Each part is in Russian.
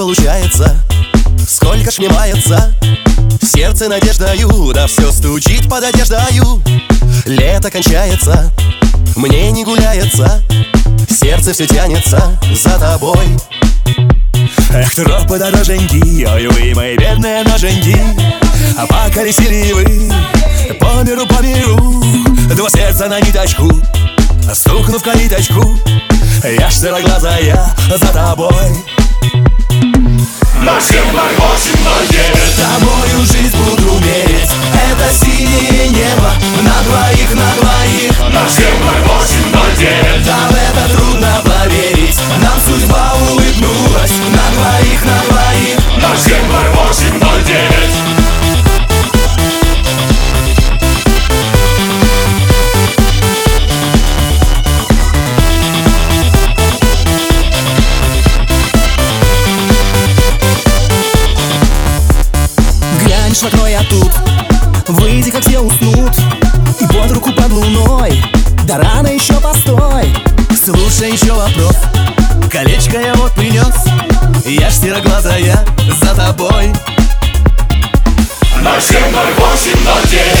получается? Сколько ж мается Сердце надеждою Да все стучит под одеждою. Лето кончается Мне не гуляется. Сердце все тянется за тобой. Эх, тропы дороженьки, ой, вы мои бедные ноженьки. А поколесили вы по миру, по миру. Два сердца на ниточку, стукнув калиточку. Я ж сероглазая за тобой На 70809 Тобою жизнь буду мерить Это синее небо на двоих, на двоих На 70809 Да в это трудно поверить Нам судьба улыбнулась на двоих, на двоих Глянешь в окно, я тут. Выйди, как все уснут. И под руку под луной. Да рано еще постой. Слушай еще вопрос. Колечко я вот принес. Я ж сероглазая за тобой. На 70809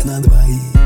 двоих, на двоих